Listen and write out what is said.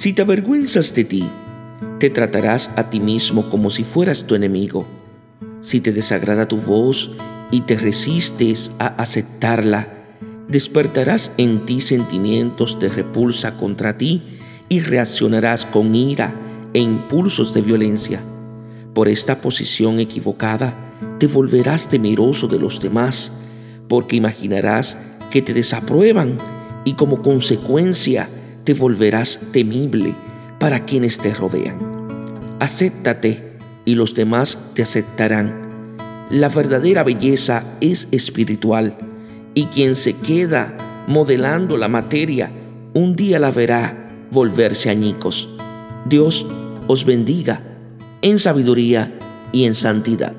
Si te avergüenzas de ti, te tratarás a ti mismo como si fueras tu enemigo. Si te desagrada tu voz y te resistes a aceptarla, despertarás en ti sentimientos de repulsa contra ti y reaccionarás con ira e impulsos de violencia. Por esta posición equivocada, te volverás temeroso de los demás, porque imaginarás que te desaprueban y como consecuencia te volverás temible para quienes te rodean. Acéptate y los demás te aceptarán. La verdadera belleza es espiritual y quien se queda modelando la materia un día la verá volverse añicos. Dios os bendiga en sabiduría y en santidad.